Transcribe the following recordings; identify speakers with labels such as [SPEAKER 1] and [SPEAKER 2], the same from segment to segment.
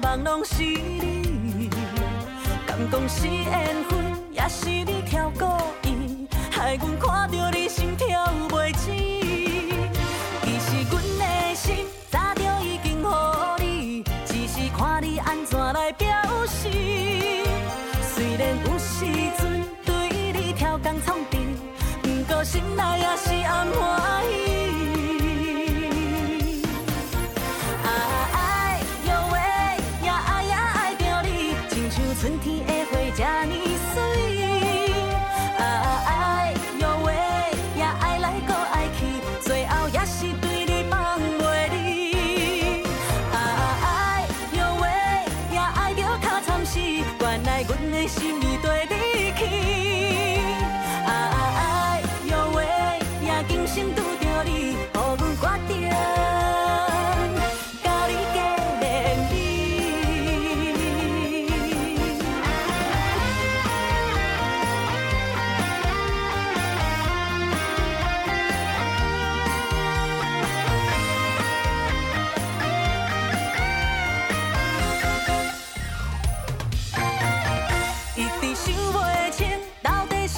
[SPEAKER 1] 梦拢是你，敢讲是缘分，也是你跳过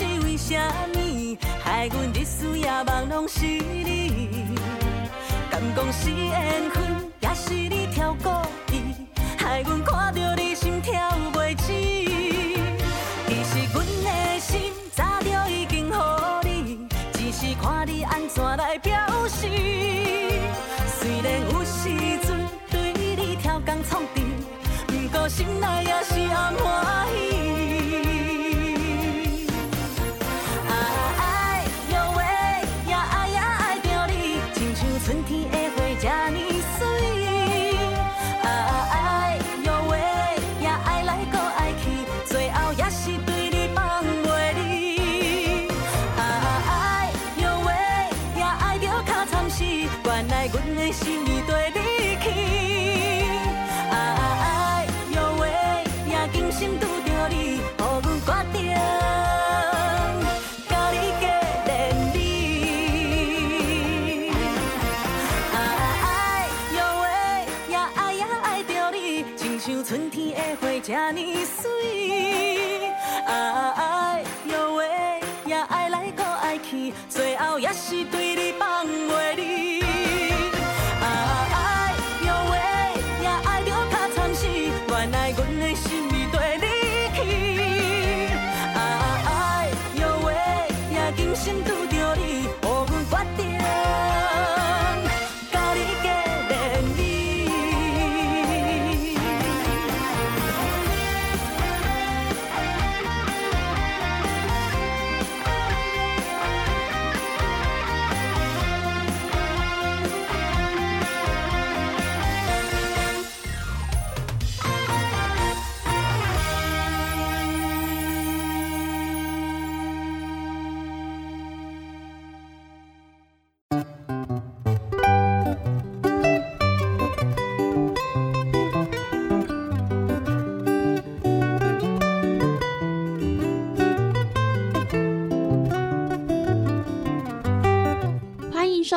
[SPEAKER 1] 是为什么，害阮日思夜梦拢是你。敢讲是缘分，也是你挑故意，害阮看到你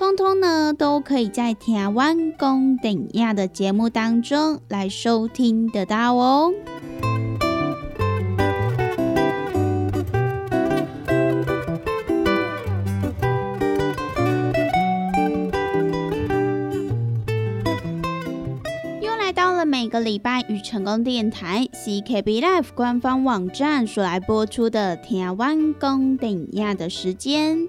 [SPEAKER 2] 通通呢都可以在台湾公等亚的节目当中来收听得到哦。又来到了每个礼拜与成功电台 CKB Life 官方网站所来播出的台湾公顶亚的时间。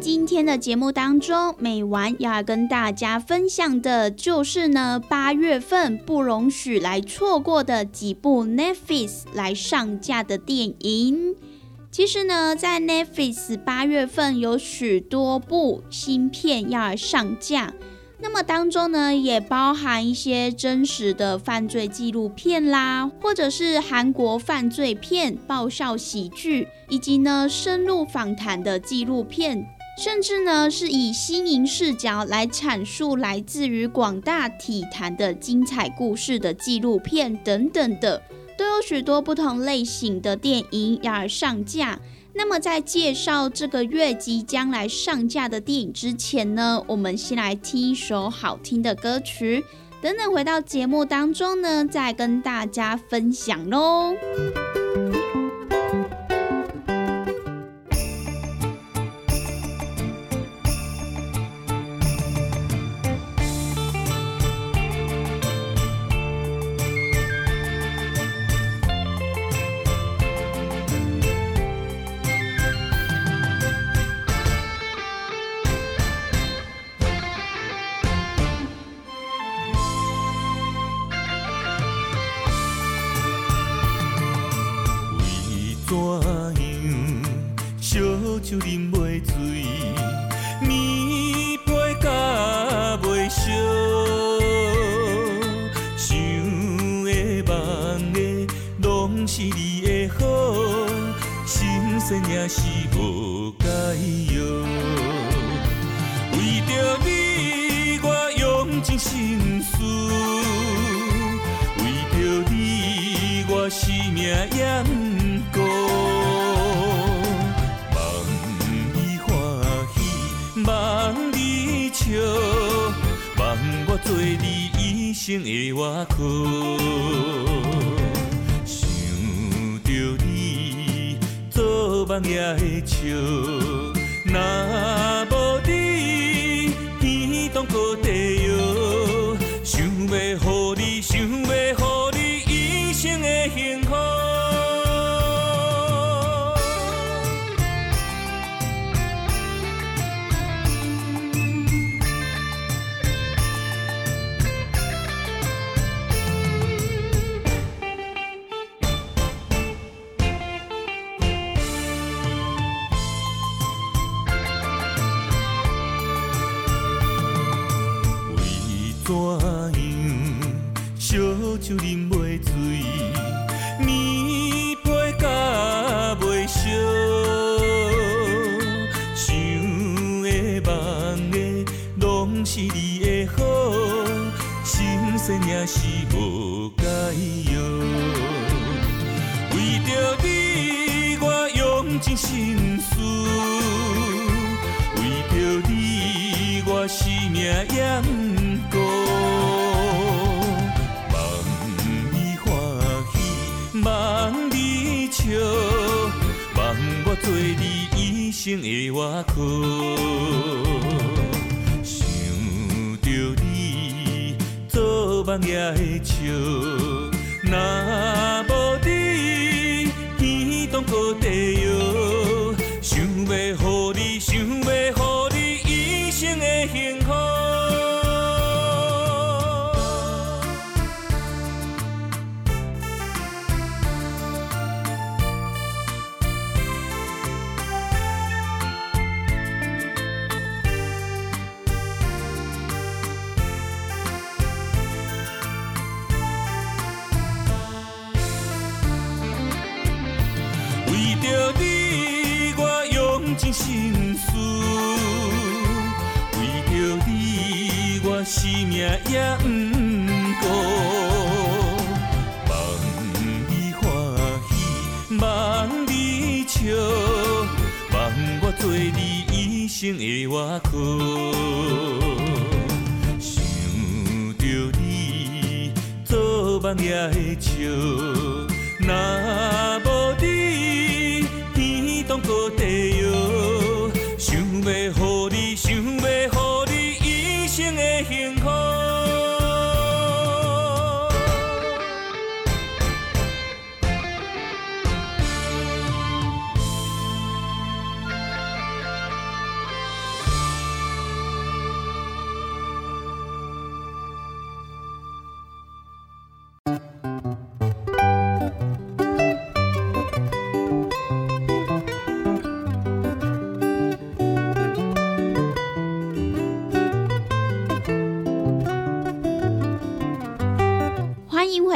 [SPEAKER 3] 今天的节目当中，美完要跟大家分享的就是呢，八月份不容许来错过的几部 Netflix 来上架的电影。其实呢，在 Netflix 八月份有许多部新片要上架，那么当中呢，也包含一些真实的犯罪纪录片啦，或者是韩国犯罪片、爆笑喜剧。以及呢，深入访谈的纪录片，甚至呢是以新颖视角来阐述来自于广大体坛的精彩故事的纪录片等等的，都有许多不同类型的电影要上架。那么在介绍这个月即将来上架的电影之前呢，我们先来听一首好听的歌曲，等等回到节目当中呢，再跟大家分享喽。细命是无解药。
[SPEAKER 4] 为着你，我用尽心思；为着你，我性命也不顾。望你欢喜，望你笑，望我做你一生的外靠。半夜的笑，若无也不望你欢喜望你望你一生的外壳
[SPEAKER 2] 想着你做梦也会笑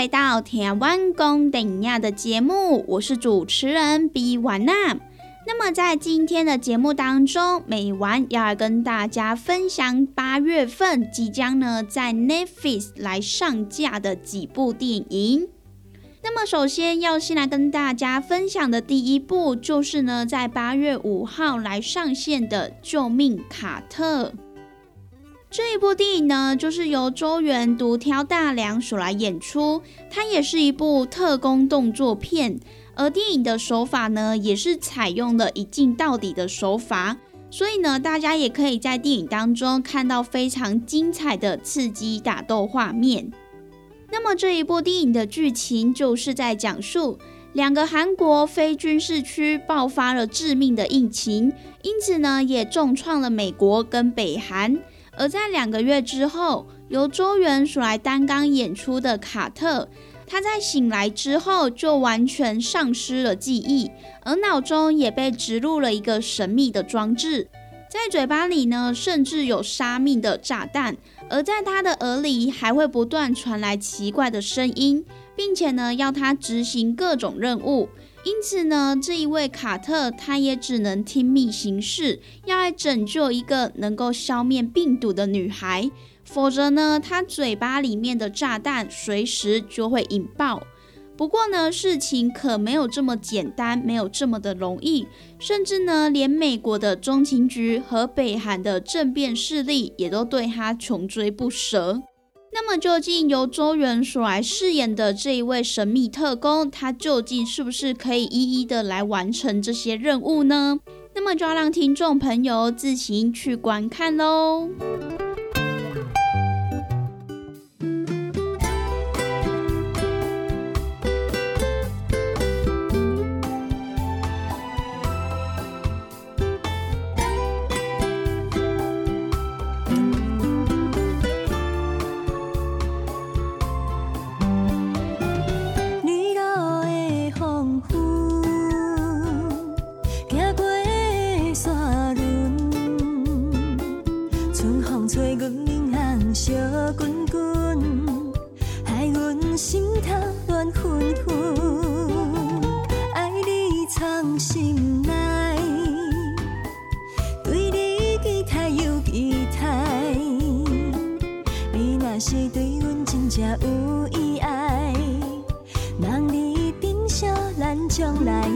[SPEAKER 2] 回到台湾公等亚的节目，我是主持人 B 婉娜。那么在今天的节目当中，美完要来跟大家分享八月份即将呢在 Netflix 来上架的几部电影。那么首先要先来跟大家分享的第一部，就是呢在八月五号来上线的《救命卡特》。这一部电影呢，就是由周元独挑大梁所来演出，它也是一部特工动作片，而电影的手法呢，也是采用了一镜到底的手法，所以呢，大家也可以在电影当中看到非常精彩的刺激打斗画面。那么这一部电影的剧情就是在讲述两个韩国非军事区爆发了致命的疫情，因此呢，也重创了美国跟北韩。而在两个月之后，由周元所来担纲演出的卡特，他在醒来之后就完全丧失了记忆，而脑中也被植入了一个神秘的装置，在嘴巴里呢，甚至有杀命的炸弹，而在他的耳里还会不断传来奇怪的声音，并且呢，要他执行各种任务。因此呢，这一位卡特他也只能听命行事，要来拯救一个能够消灭病毒的女孩，否则呢，他嘴巴里面的炸弹随时就会引爆。不过呢，事情可没有这么简单，没有这么的容易，甚至呢，连美国的中情局和北韩的政变势力也都对他穷追不舍。那么，究竟由周元所来饰演的这一位神秘特工，他究竟是不是可以一一的来完成这些任务呢？那么，就要让听众朋友自行去观看喽。
[SPEAKER 1] 心头乱纷纷，爱你藏心内，对你期待又期待，你若是对阮真正有意爱。望你
[SPEAKER 5] 珍惜咱将
[SPEAKER 2] 来。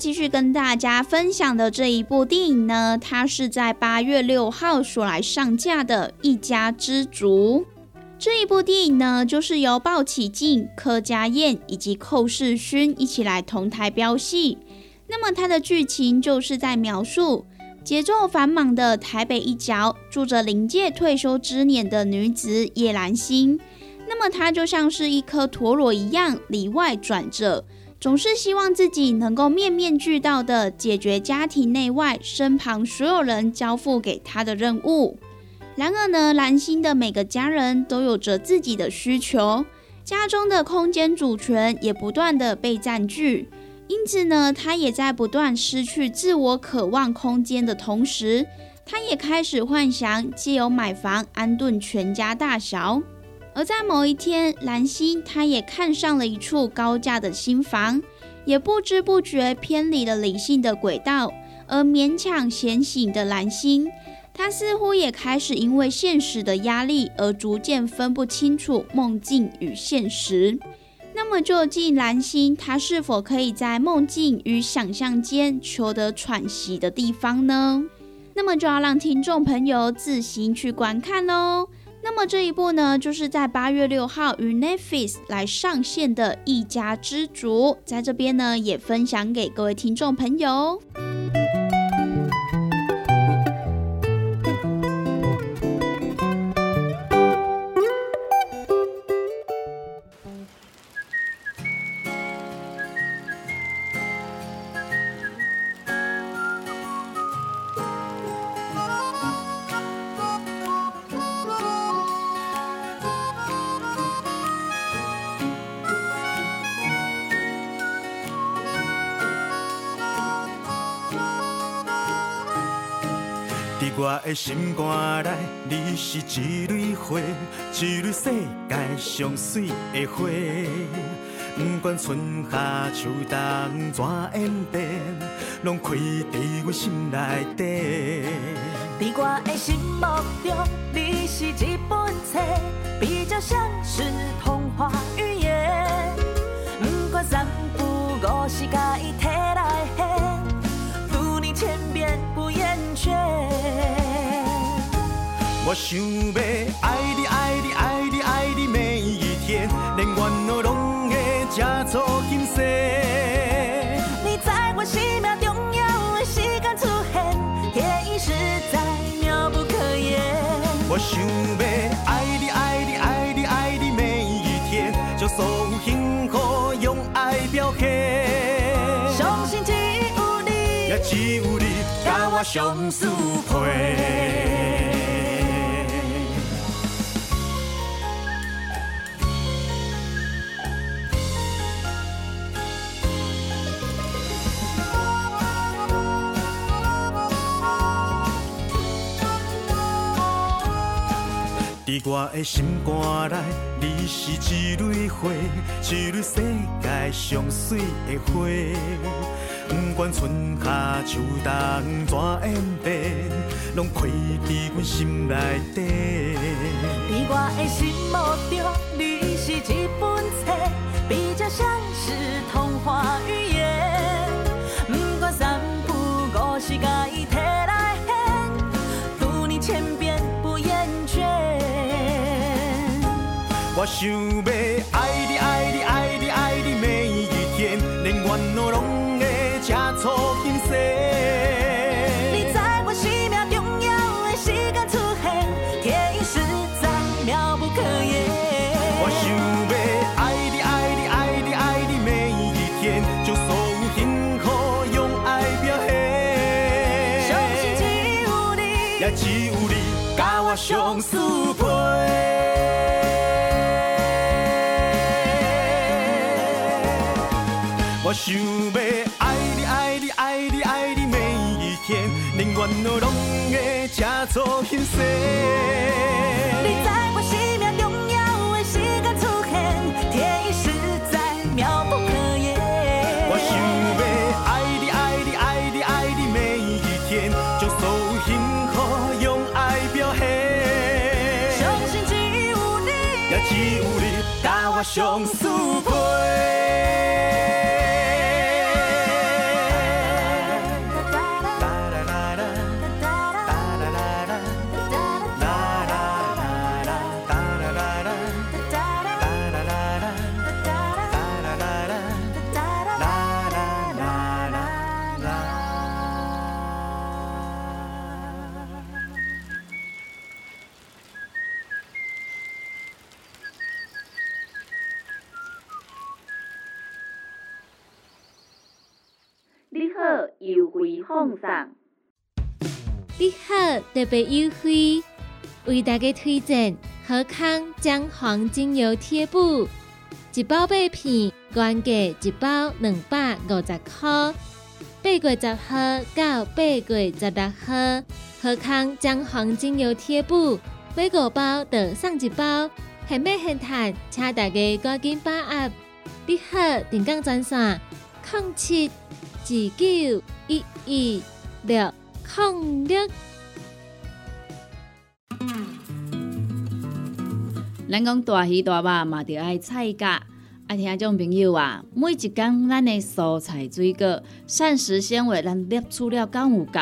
[SPEAKER 2] 继续跟大家分享的这一部电影呢，它是在八月六号所来上架的《一家之主》。这一部电影呢，就是由鲍起静、柯佳燕以及寇世勋一起来同台飙戏。那么它的剧情就是在描述节奏繁忙的台北一角，住着临界退休之年的女子叶兰心。那么她就像是一颗陀螺一样里外转着。总是希望自己能够面面俱到的解决家庭内外身旁所有人交付给他的任务。然而呢，蓝心的每个家人都有着自己的需求，家中的空间主权也不断的被占据，因此呢，他也在不断失去自我渴望空间的同时，他也开始幻想借由买房安顿全家大小。而在某一天，兰心她也看上了一处高价的新房，也不知不觉偏离了理性的轨道，而勉强显醒的兰心，她似乎也开始因为现实的压力而逐渐分不清楚梦境与现实。那么，究竟蓝心她是否可以在梦境与想象间求得喘息的地方呢？那么就要让听众朋友自行去观看喽。那么这一部呢，就是在八月六号于 Netflix 来上线的《一家之主》，在这边呢也分享给各位听众朋友。
[SPEAKER 4] 的心肝内，你是一蕊花，一蕊世界上水的花。不管春夏秋冬怎演变，拢开在阮心内底。
[SPEAKER 1] 在我的心目中，你是一本册，比较像是童话寓言。不管三不五时，甲伊摕来，
[SPEAKER 4] 我想要爱你爱你爱你爱你每一天，连烦恼拢会加做金色。
[SPEAKER 1] 你在我生命重要的时间出现，天意实在妙不可言。
[SPEAKER 4] 我想要爱你爱你爱你爱你每一天，将所有幸福用爱表现。
[SPEAKER 1] 相信只有你，
[SPEAKER 4] 也只有你，甲我我上适配。我的心肝内，你是一蕊花，一蕊世界上水的花。不管春夏秋冬怎演变，拢开伫阮心内底。
[SPEAKER 1] 伫我的心目中，你是一本册，比较像是童话寓言。不管三不五时，
[SPEAKER 4] 想要
[SPEAKER 1] 我
[SPEAKER 4] 想要爱你爱你爱你爱你每一天，连怨恼拢会吃醋心细。
[SPEAKER 6] 特别优惠，为大家推荐好康姜黄精油贴布，一包八片，原价一包两百五十块。八月十号到八月十六号，好康姜黄精油贴布买五包得送一包，现买现赚，请大家赶紧把握。你好，定岗专线：零七二九一一六零六。
[SPEAKER 7] 咱讲大鱼大肉嘛，着爱菜价。啊，听众朋友啊，每一工咱的蔬菜水果、膳食纤维，咱摄取了够有够？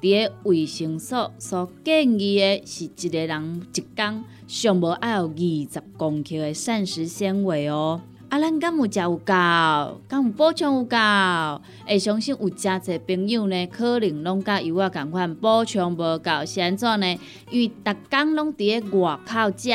[SPEAKER 7] 伫个卫生所所建议的是一个人一工上无爱有二十公克的膳食纤维哦。啊，咱敢有食有够？敢有补充有够？会相信有诚侪朋友呢，可能拢甲油啊共款补充无够，是安怎呢？因为逐工拢伫个外口食。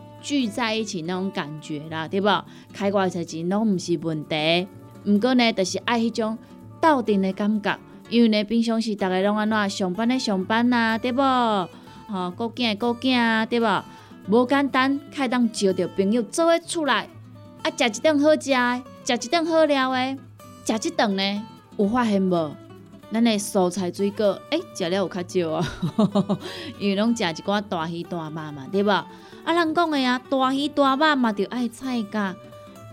[SPEAKER 7] 聚在一起那种感觉啦，对不？开偌侪钱拢毋是问题，毋过呢，就是爱迄种斗阵的感觉。因为呢，平常时逐个拢安怎上班的上班呐，对无？吼，顾囝的顾囝啊，对无？无简单，开当招着朋友做伙出来，啊，食一顿好食的，食一顿好料的，食一顿呢，有发现无？咱的蔬菜水果，诶，食了有较少啊，因为拢食一寡大鱼大肉嘛，对无？啊，人讲的啊，大鱼大肉嘛，着爱菜价。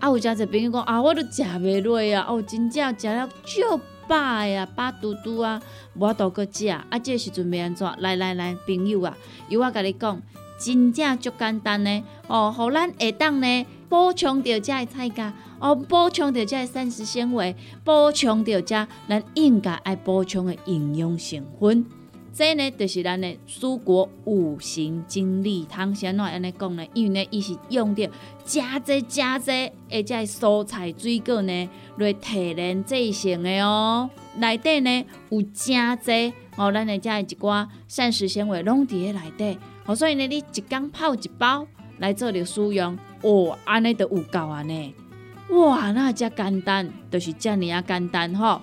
[SPEAKER 7] 啊，有诚侪朋友讲啊，我都食袂落啊，哦，真正食了足饱啊，饱嘟嘟啊，无法度搁食。啊，这时阵要安怎？来来来，朋友啊，由我甲你讲，真正足简单呢。哦，互咱下当呢补充着遮的菜价，哦，补充着遮的膳食纤维，补充着遮咱应该爱补充的营养成分。这呢就是咱的蔬果五行精力汤，先怎安尼讲呢？因为呢，伊是用着加济加济，而且蔬菜水果呢来提炼制成的哦。内底呢有真济哦，咱的遮一寡膳食纤维拢伫咧内底，哦，所以呢，你一工泡一包来做着使用，哦，安尼就有够安尼。哇，那遮简单，就是遮尔啊简单吼。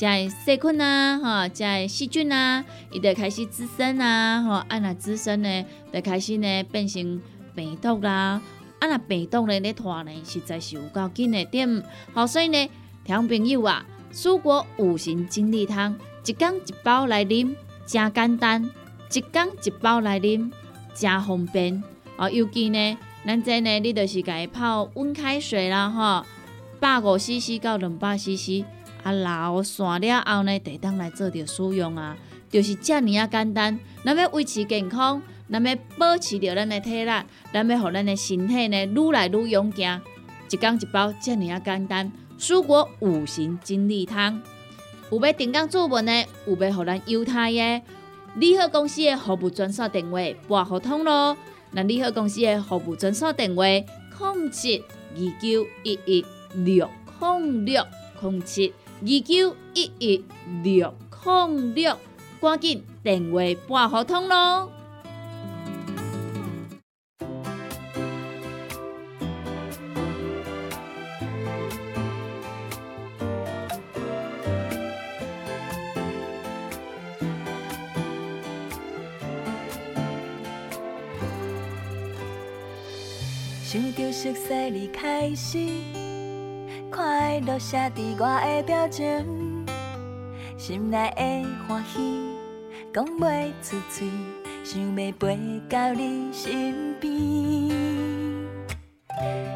[SPEAKER 7] 食诶细菌啊，吼，食诶细菌啊，伊就开始滋生啊，吼，啊若滋生呢，就开始呢变成病毒啦，啊若病毒呢咧拖呢，实在是有够紧诶点，好，所以呢，听朋友啊，蔬果五行精力汤，一缸一包来啉，真简单，一缸一包来啉，真方便，哦，尤其呢，咱这呢，你就是家泡温开水啦，吼，百五 CC 到两百 CC。啊，老散了后呢，得当来做着使用啊，就是遮尔啊简单。咱要维持健康，咱要保持着咱的体力，咱要互咱的身体呢愈来愈勇健。一缸一包，遮尔啊简单。蔬果五行精力汤，有要订购做文的，有要互咱犹太的，利好公司的服务专线电话拨互通咯。那利好公司的服务专线电话：零七二九一一六零六零七。二九一一六零六，赶紧电话拨合通咯！
[SPEAKER 1] 想着熟悉你开始。快乐写伫我的表情，心内的欢喜讲袂出嘴，想要飞到你身边。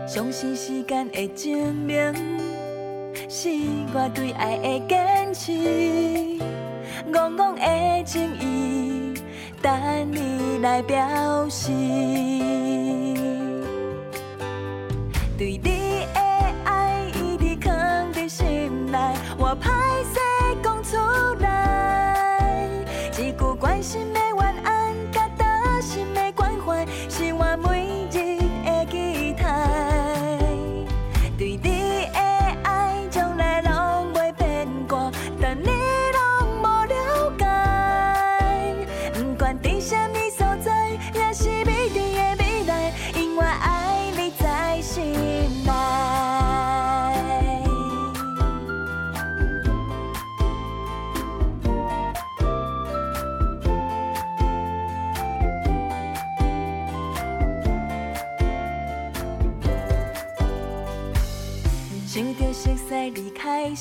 [SPEAKER 1] 相信时间会证明，是我对爱的坚持，憨憨的情意等你来表示。句关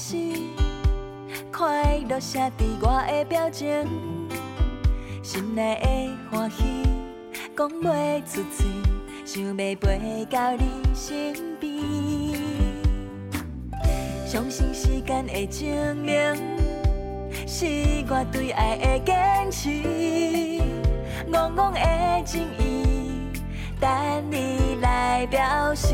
[SPEAKER 1] 是，快乐写伫我的表情，心内的欢喜讲袂出嘴，想要飞到你身边。相信时间会证明，是我对爱的坚持，憨憨的情意等你来表示。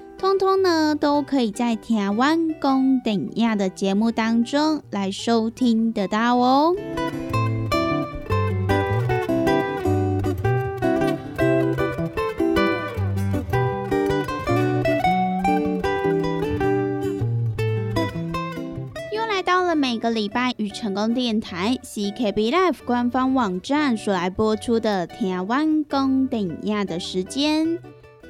[SPEAKER 2] 通通呢都可以在台湾公等亚的节目当中来收听得到哦。又来到了每个礼拜与成功电台 CKB Life 官方网站所来播出的台湾公顶亚的时间。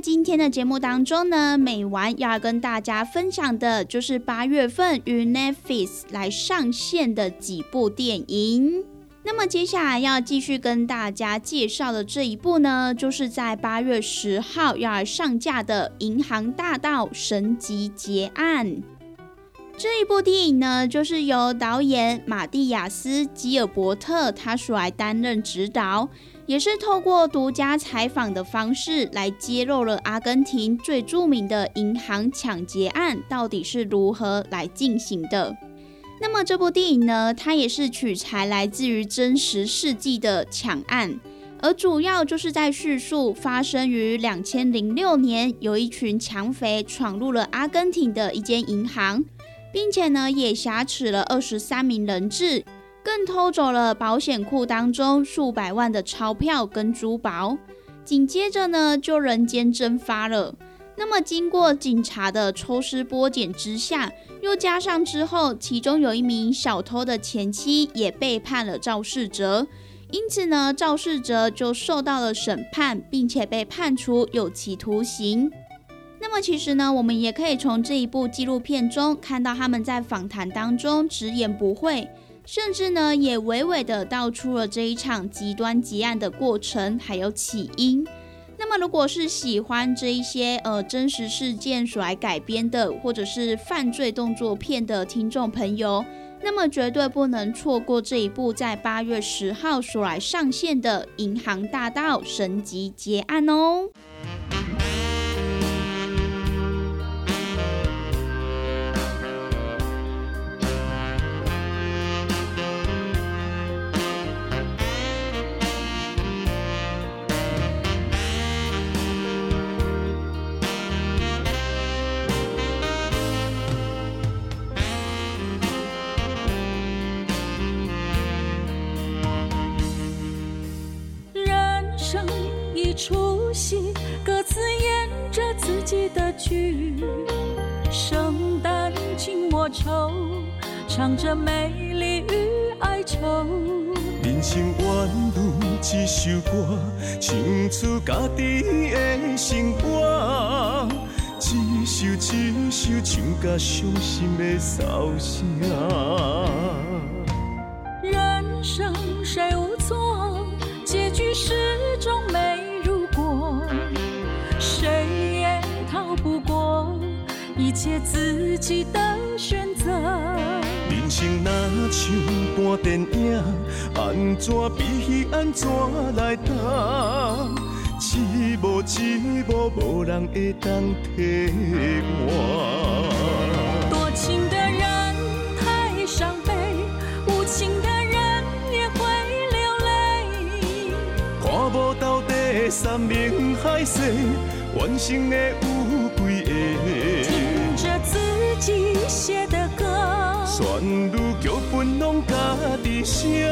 [SPEAKER 2] 今天的节目当中呢，美玩要跟大家分享的就是八月份与 Netflix 来上线的几部电影。那么接下来要继续跟大家介绍的这一部呢，就是在八月十号要来上架的《银行大道神级结案》。这一部电影呢，就是由导演马蒂亚斯·基尔伯特他所来担任指导。也是透过独家采访的方式来揭露了阿根廷最著名的银行抢劫案到底是如何来进行的。那么这部电影呢，它也是取材来自于真实事迹的抢案，而主要就是在叙述发生于两千零六年，有一群抢匪闯入了阿根廷的一间银行，并且呢也挟持了二十三名人质。更偷走了保险库当中数百万的钞票跟珠宝，紧接着呢就人间蒸发了。那么经过警察的抽丝剥茧之下，又加上之后其中有一名小偷的前妻也背叛了肇事者，因此呢肇事者就受到了审判，并且被判处有期徒刑。那么其实呢，我们也可以从这一部纪录片中看到他们在访谈当中直言不讳。甚至呢，也娓娓的道出了这一场极端结案的过程，还有起因。那么，如果是喜欢这一些呃真实事件所来改编的，或者是犯罪动作片的听众朋友，那么绝对不能错过这一部在八月十号所来上线的《银行大道神级结案》哦。
[SPEAKER 5] 己的剧。圣诞静默愁，唱着美丽与哀愁。
[SPEAKER 3] 人生宛如一首歌，唱出家己的生活。一首一首唱甲伤心的骚声。
[SPEAKER 5] 人生谁无切自己的选择。
[SPEAKER 3] 人生若像半电影，安怎比戏安怎来打？一幕一幕，无人会当替换。
[SPEAKER 5] 多情的人太伤悲，无情的人也会流泪。
[SPEAKER 3] 看无到底山明海誓，完成的有拢家己写，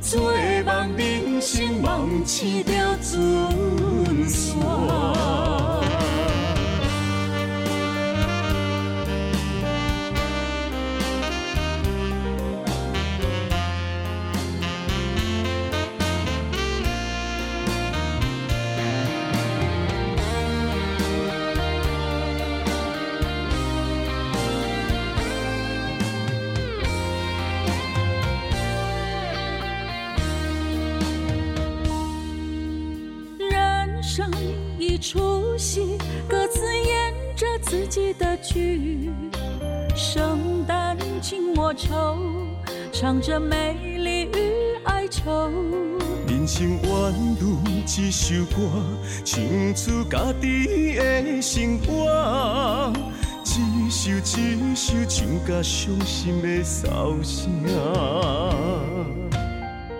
[SPEAKER 3] 做梦人生梦醒着准线。
[SPEAKER 5] 唱着美丽与哀愁。
[SPEAKER 3] 人生原如一首歌，唱出家己的生活。一首一首唱甲伤心的骚声。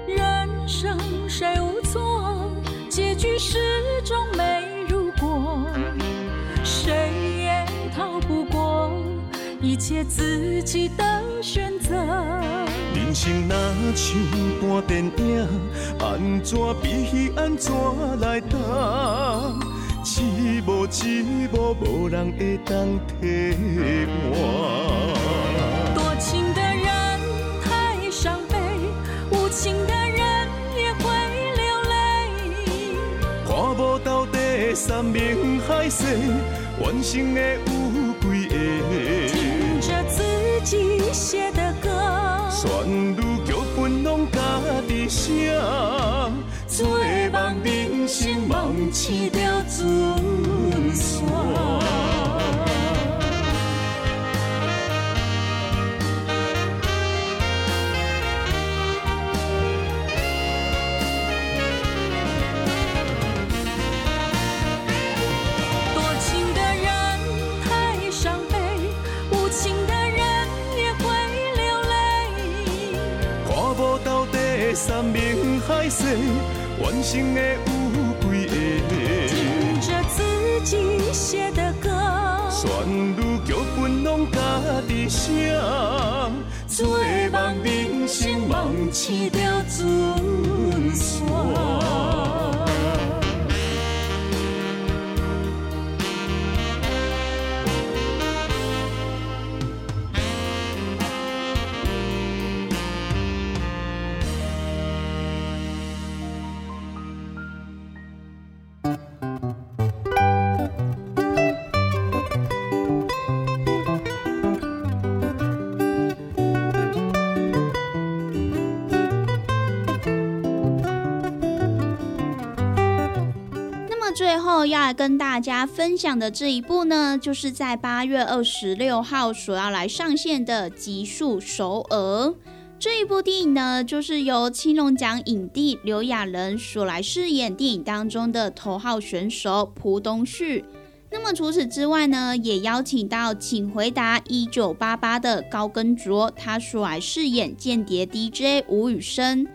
[SPEAKER 5] 人生谁无错，结局始终没如果，谁也逃不过一切自己的选择。
[SPEAKER 3] 人生若像半电影，安怎比戏安怎来打？一无一幕，无人会当替我。
[SPEAKER 5] 多情的人太伤悲，无情的人也会流泪。
[SPEAKER 3] 看无到底山明海誓，完成的有几个？生梦醒着准线。
[SPEAKER 5] 多情的人太伤悲，无情的己写的歌，
[SPEAKER 3] 旋律剧本拢家己写，做梦人生梦醒着准线。
[SPEAKER 2] 跟大家分享的这一部呢，就是在八月二十六号所要来上线的《极速首尔》这一部电影呢，就是由青龙奖影帝刘亚仁所来饰演电影当中的头号选手朴东旭。那么除此之外呢，也邀请到《请回答一九八八》的高根卓，他所来饰演间谍 DJ 吴宇森。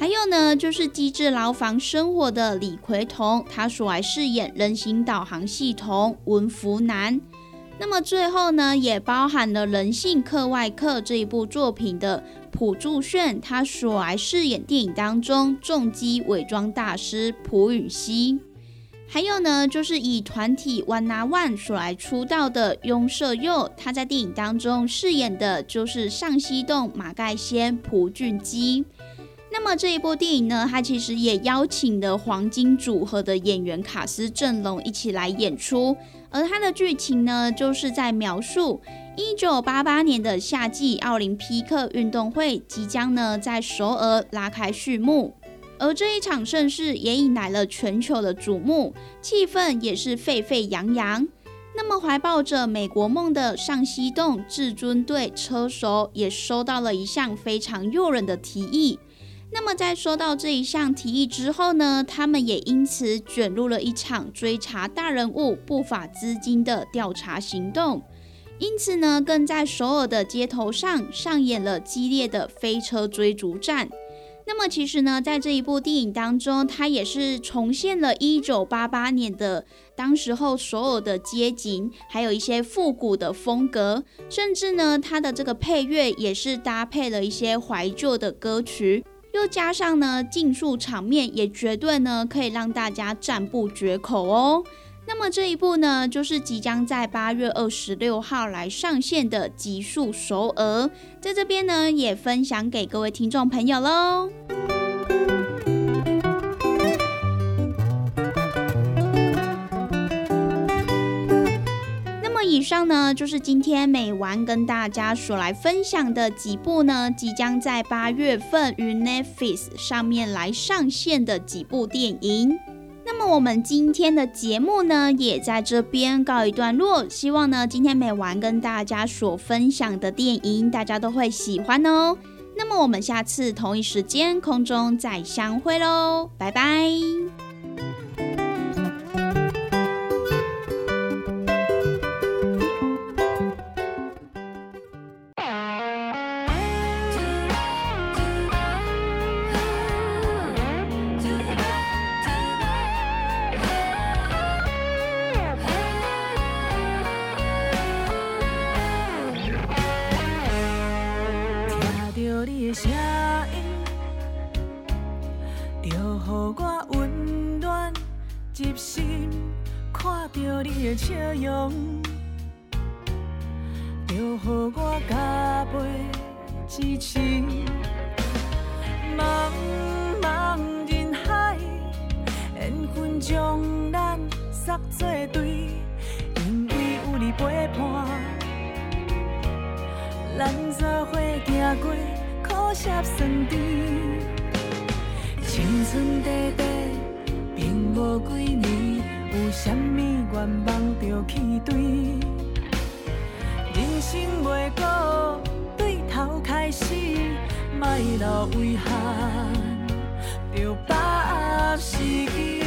[SPEAKER 2] 还有呢，就是《机智牢房生活》的李奎彤，他所来饰演人形导航系统文福南。那么最后呢，也包含了《人性课外课》这一部作品的朴柱炫，他所来饰演电影当中重击伪装大师朴允熙。还有呢，就是以团体 One Na One 所来出道的雍社佑，他在电影当中饰演的就是上西洞马盖先朴俊基。那么这一部电影呢，它其实也邀请了黄金组合的演员卡斯阵容一起来演出，而它的剧情呢，就是在描述一九八八年的夏季奥林匹克运动会即将呢在首尔拉开序幕，而这一场盛事也引来了全球的瞩目，气氛也是沸沸扬扬。那么怀抱着美国梦的上西洞至尊队车手也收到了一项非常诱人的提议。那么在收到这一项提议之后呢，他们也因此卷入了一场追查大人物不法资金的调查行动。因此呢，更在首尔的街头上上演了激烈的飞车追逐战。那么其实呢，在这一部电影当中，它也是重现了一九八八年的当时候首尔的街景，还有一些复古的风格，甚至呢，它的这个配乐也是搭配了一些怀旧的歌曲。又加上呢，竞速场面也绝对呢可以让大家赞不绝口哦。那么这一部呢，就是即将在八月二十六号来上线的《极速首尔》，在这边呢也分享给各位听众朋友喽。以上呢，就是今天美玩跟大家所来分享的几部呢，即将在八月份于 Netflix 上面来上线的几部电影。那么我们今天的节目呢，也在这边告一段落。希望呢，今天美玩跟大家所分享的电影，大家都会喜欢哦。那么我们下次同一时间空中再相会喽，拜拜。
[SPEAKER 8] 心袂过，对头开始，莫留遗憾，着把握时机。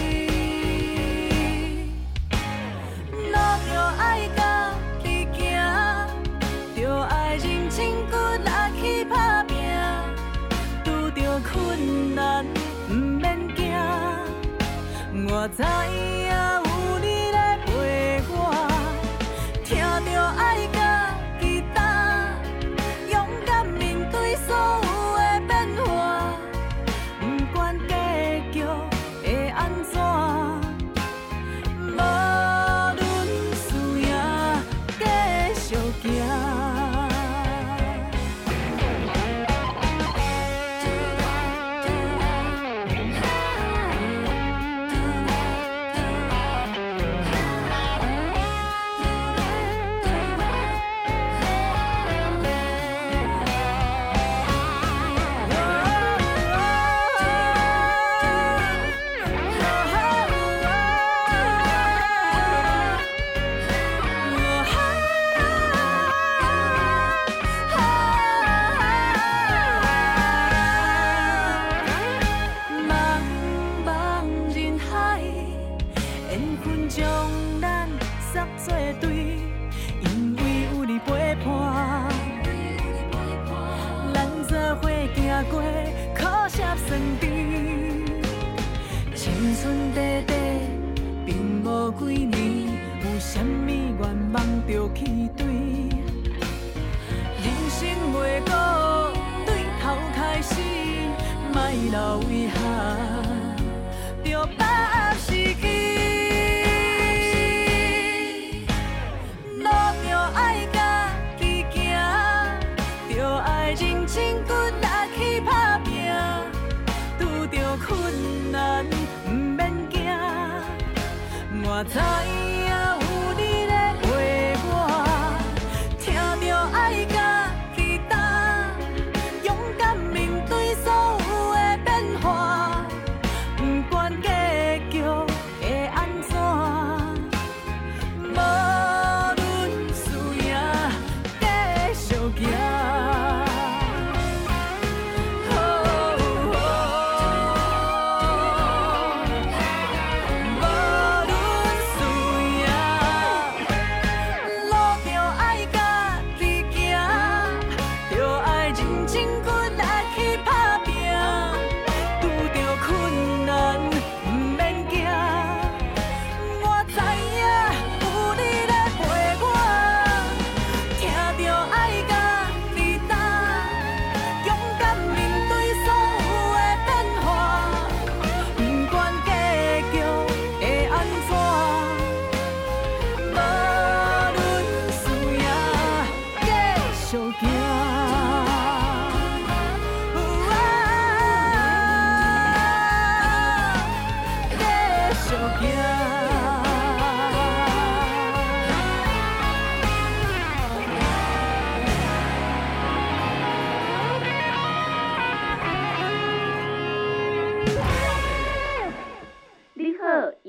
[SPEAKER 8] 心莫留
[SPEAKER 1] 遗憾。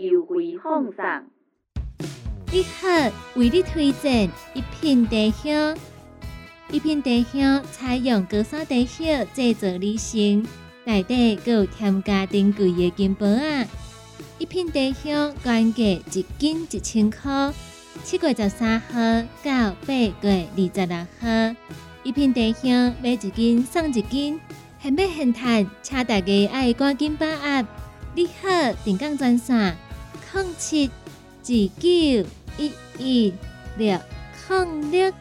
[SPEAKER 1] 优惠放送。
[SPEAKER 6] 你好，为你推荐一品茶香。一品茶香采用高山茶叶制作而成，内底还有添加珍贵的金箔啊。一品茶香原价一斤一千块，七月十三号到八月二十六号，一品茶香买一斤送一斤，现买现赚，请大家爱赶紧把握。你好，定岗专线：空七二九一一六哼六。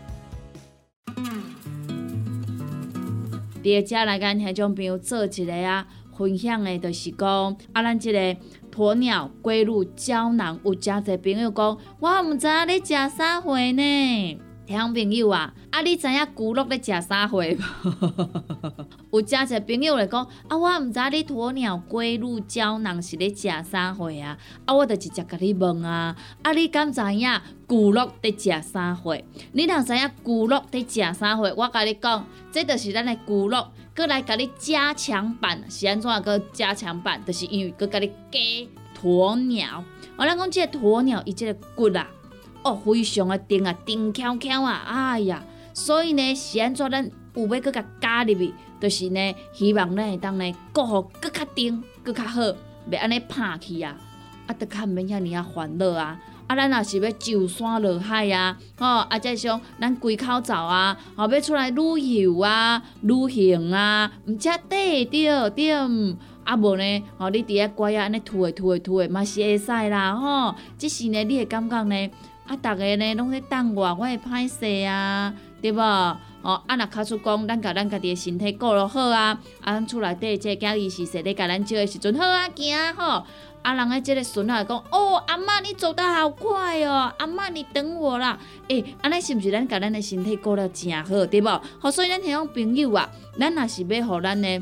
[SPEAKER 7] 伫个遮来甲咱听众朋友做一个啊分享的，就是讲啊，咱即个鸵鸟龟乳胶囊，有真侪朋友讲，我毋知影你食啥货呢？听众朋友啊，啊你知影骨碌咧食啥货无？有诚侪朋友来讲，啊我毋知你鸵鸟龟乳胶囊是咧食啥货啊？啊我就直接甲你问啊，啊你敢知影骨碌伫食啥货？你若知影骨碌伫食啥货，我甲你讲，这就是咱的骨碌，搁来甲你加强版，是安怎个加强版？就是因为搁甲你加鸵鸟。我咱讲即个鸵鸟，伊即个骨啊，哦，非常的硬啊，硬翘翘啊，哎呀，所以呢，是安怎咱有要搁甲加入去，就是呢，希望咱会当呢，顾好搁较硬，搁较好，袂安尼拍去啊，啊，得较毋免遐尔啊烦恼啊。啊，咱若是要上山落海啊，吼、啊，再是讲咱归口走啊，吼、要出来旅游啊、旅行啊，毋则对对对，啊无呢，吼、你伫遐乖啊，安尼吐诶吐诶吐诶，嘛是会使啦，吼、即是呢，你会感觉呢，啊，逐个呢拢咧等我，我会歹势啊，对无？哦，啊，若卡出讲，咱甲咱家己诶身体顾落好啊，啊，咱厝内底即个囝儿是说咧甲咱照诶时阵好啊，惊啊吼。啊，人诶，即个孙仔讲，哦，阿嬷你走得好快哦，阿嬷你等我啦。诶、安尼是毋是咱甲咱诶身体顾了诚好，对无？好，所以咱迄种朋友啊，咱若是要互咱诶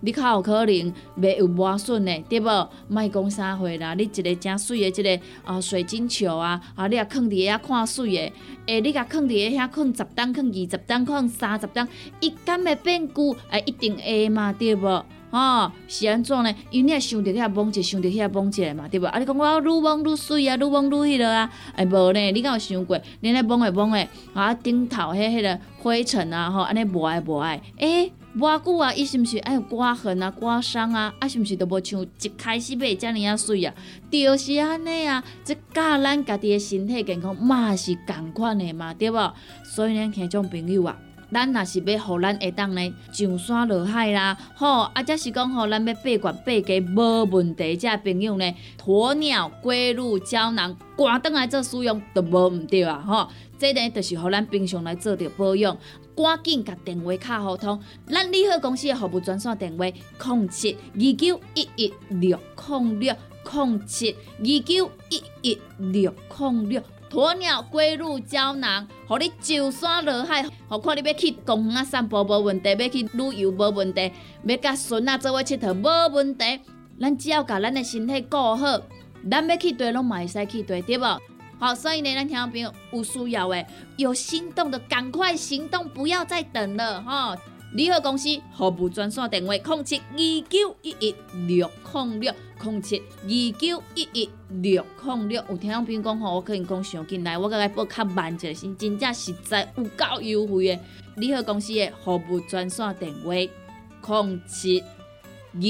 [SPEAKER 7] 你较有可能袂有磨损的，对无？莫讲啥货啦，你一个诚水的一个啊水晶球啊，啊你啊放伫遐看水的，诶，你甲放伫遐放十档、放二十档、放三十档，伊敢会变旧？诶，一定会嘛，对无？吼、是安怎呢？因为你也想着遐摸者，想着遐摸者嘛，对无？啊，你讲我愈摸愈水啊，愈摸愈迄落啊，哎无呢？你敢有想过？你咧摸诶摸诶，啊顶头迄迄个灰尘啊，吼，安尼抹诶抹诶，诶、偌久啊，伊是毋是爱有刮痕啊、刮伤啊？啊，是毋是都无像一开始买遮尔啊水啊？就是安尼啊，这教咱家己的身体健康嘛是共款的嘛，对无？所以呢，听众朋友啊。咱若是要互咱下当呢上山落海啦，吼，啊，则是讲吼，咱要八罐八家无问题，遮朋友呢，鸵鸟龟鹿胶囊，赶倒来做使用都无毋对啊，吼，这呢就是互咱平常来做着保养，赶紧甲电话卡互通，咱利好公司的服务专线电话：零七二九一一六零六零七二九一一六零六。鸵鸟龟鹿胶囊，互你上山落海，何况你要去公园啊散步无问题，要去旅游无问题，要甲孙仔做伙佚佗无问题。咱只要甲咱的身体顾好，咱要去对拢嘛会使去对，对无？好，所以呢，咱听众朋友有需要的、有心动的，赶快行动，不要再等了，哈！利好公司服务专线电话：零七二九一一六零六零七二九一一六零六。有听众朋友讲吼，我可能讲上进来，我甲伊报较慢一下，是真正实在有够优惠的。利好公司的服务专线电话：零七二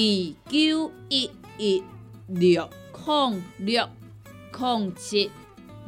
[SPEAKER 7] 九一一六零六零七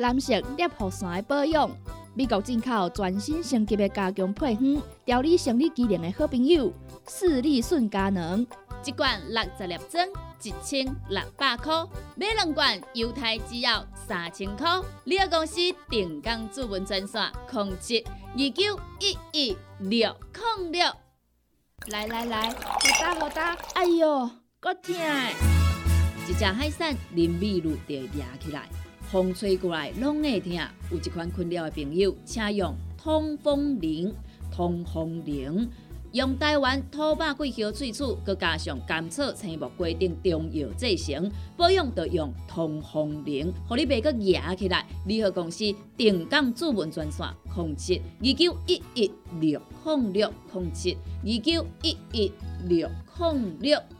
[SPEAKER 9] 男性尿线的保养，美国进口全新升级的加强配方，调理生理机能的好朋友——斯利顺佳能。
[SPEAKER 7] 一罐六十粒装，一千六百块；买两罐，犹太只要三千块。你个公司定岗主文专线：控制二九一一六零六。
[SPEAKER 9] 来来来，好打好打！哎呦，够痛！
[SPEAKER 7] 一只海扇林密路就压起来，风吹过来拢会疼。有一款困扰的朋友，请用通风铃，通风铃。用台湾土白桂花萃取，佮加上甘草、青木规定中药制成，保养要用通风灵，互你袂佮压起来。联合公司定岗主文专线：控制二九一一六控六零七二九一一六零六。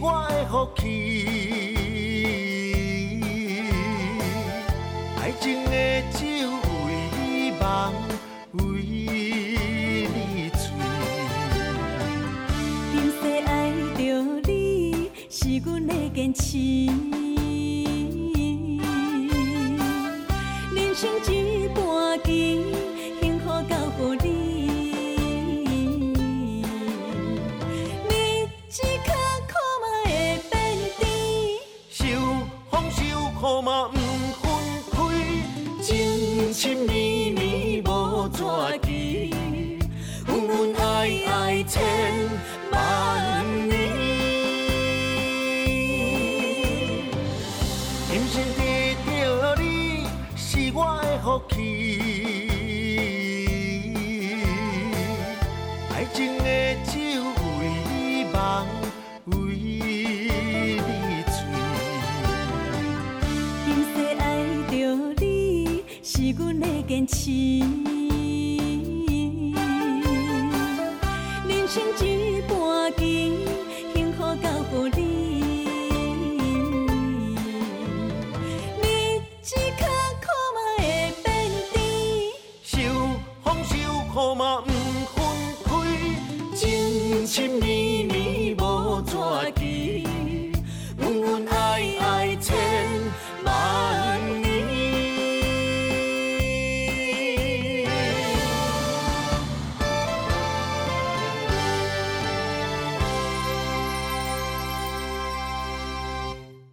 [SPEAKER 4] 我的福气，爱情的酒为你望，为你醉。
[SPEAKER 1] 今世爱着你是阮的坚持，人生一半棋。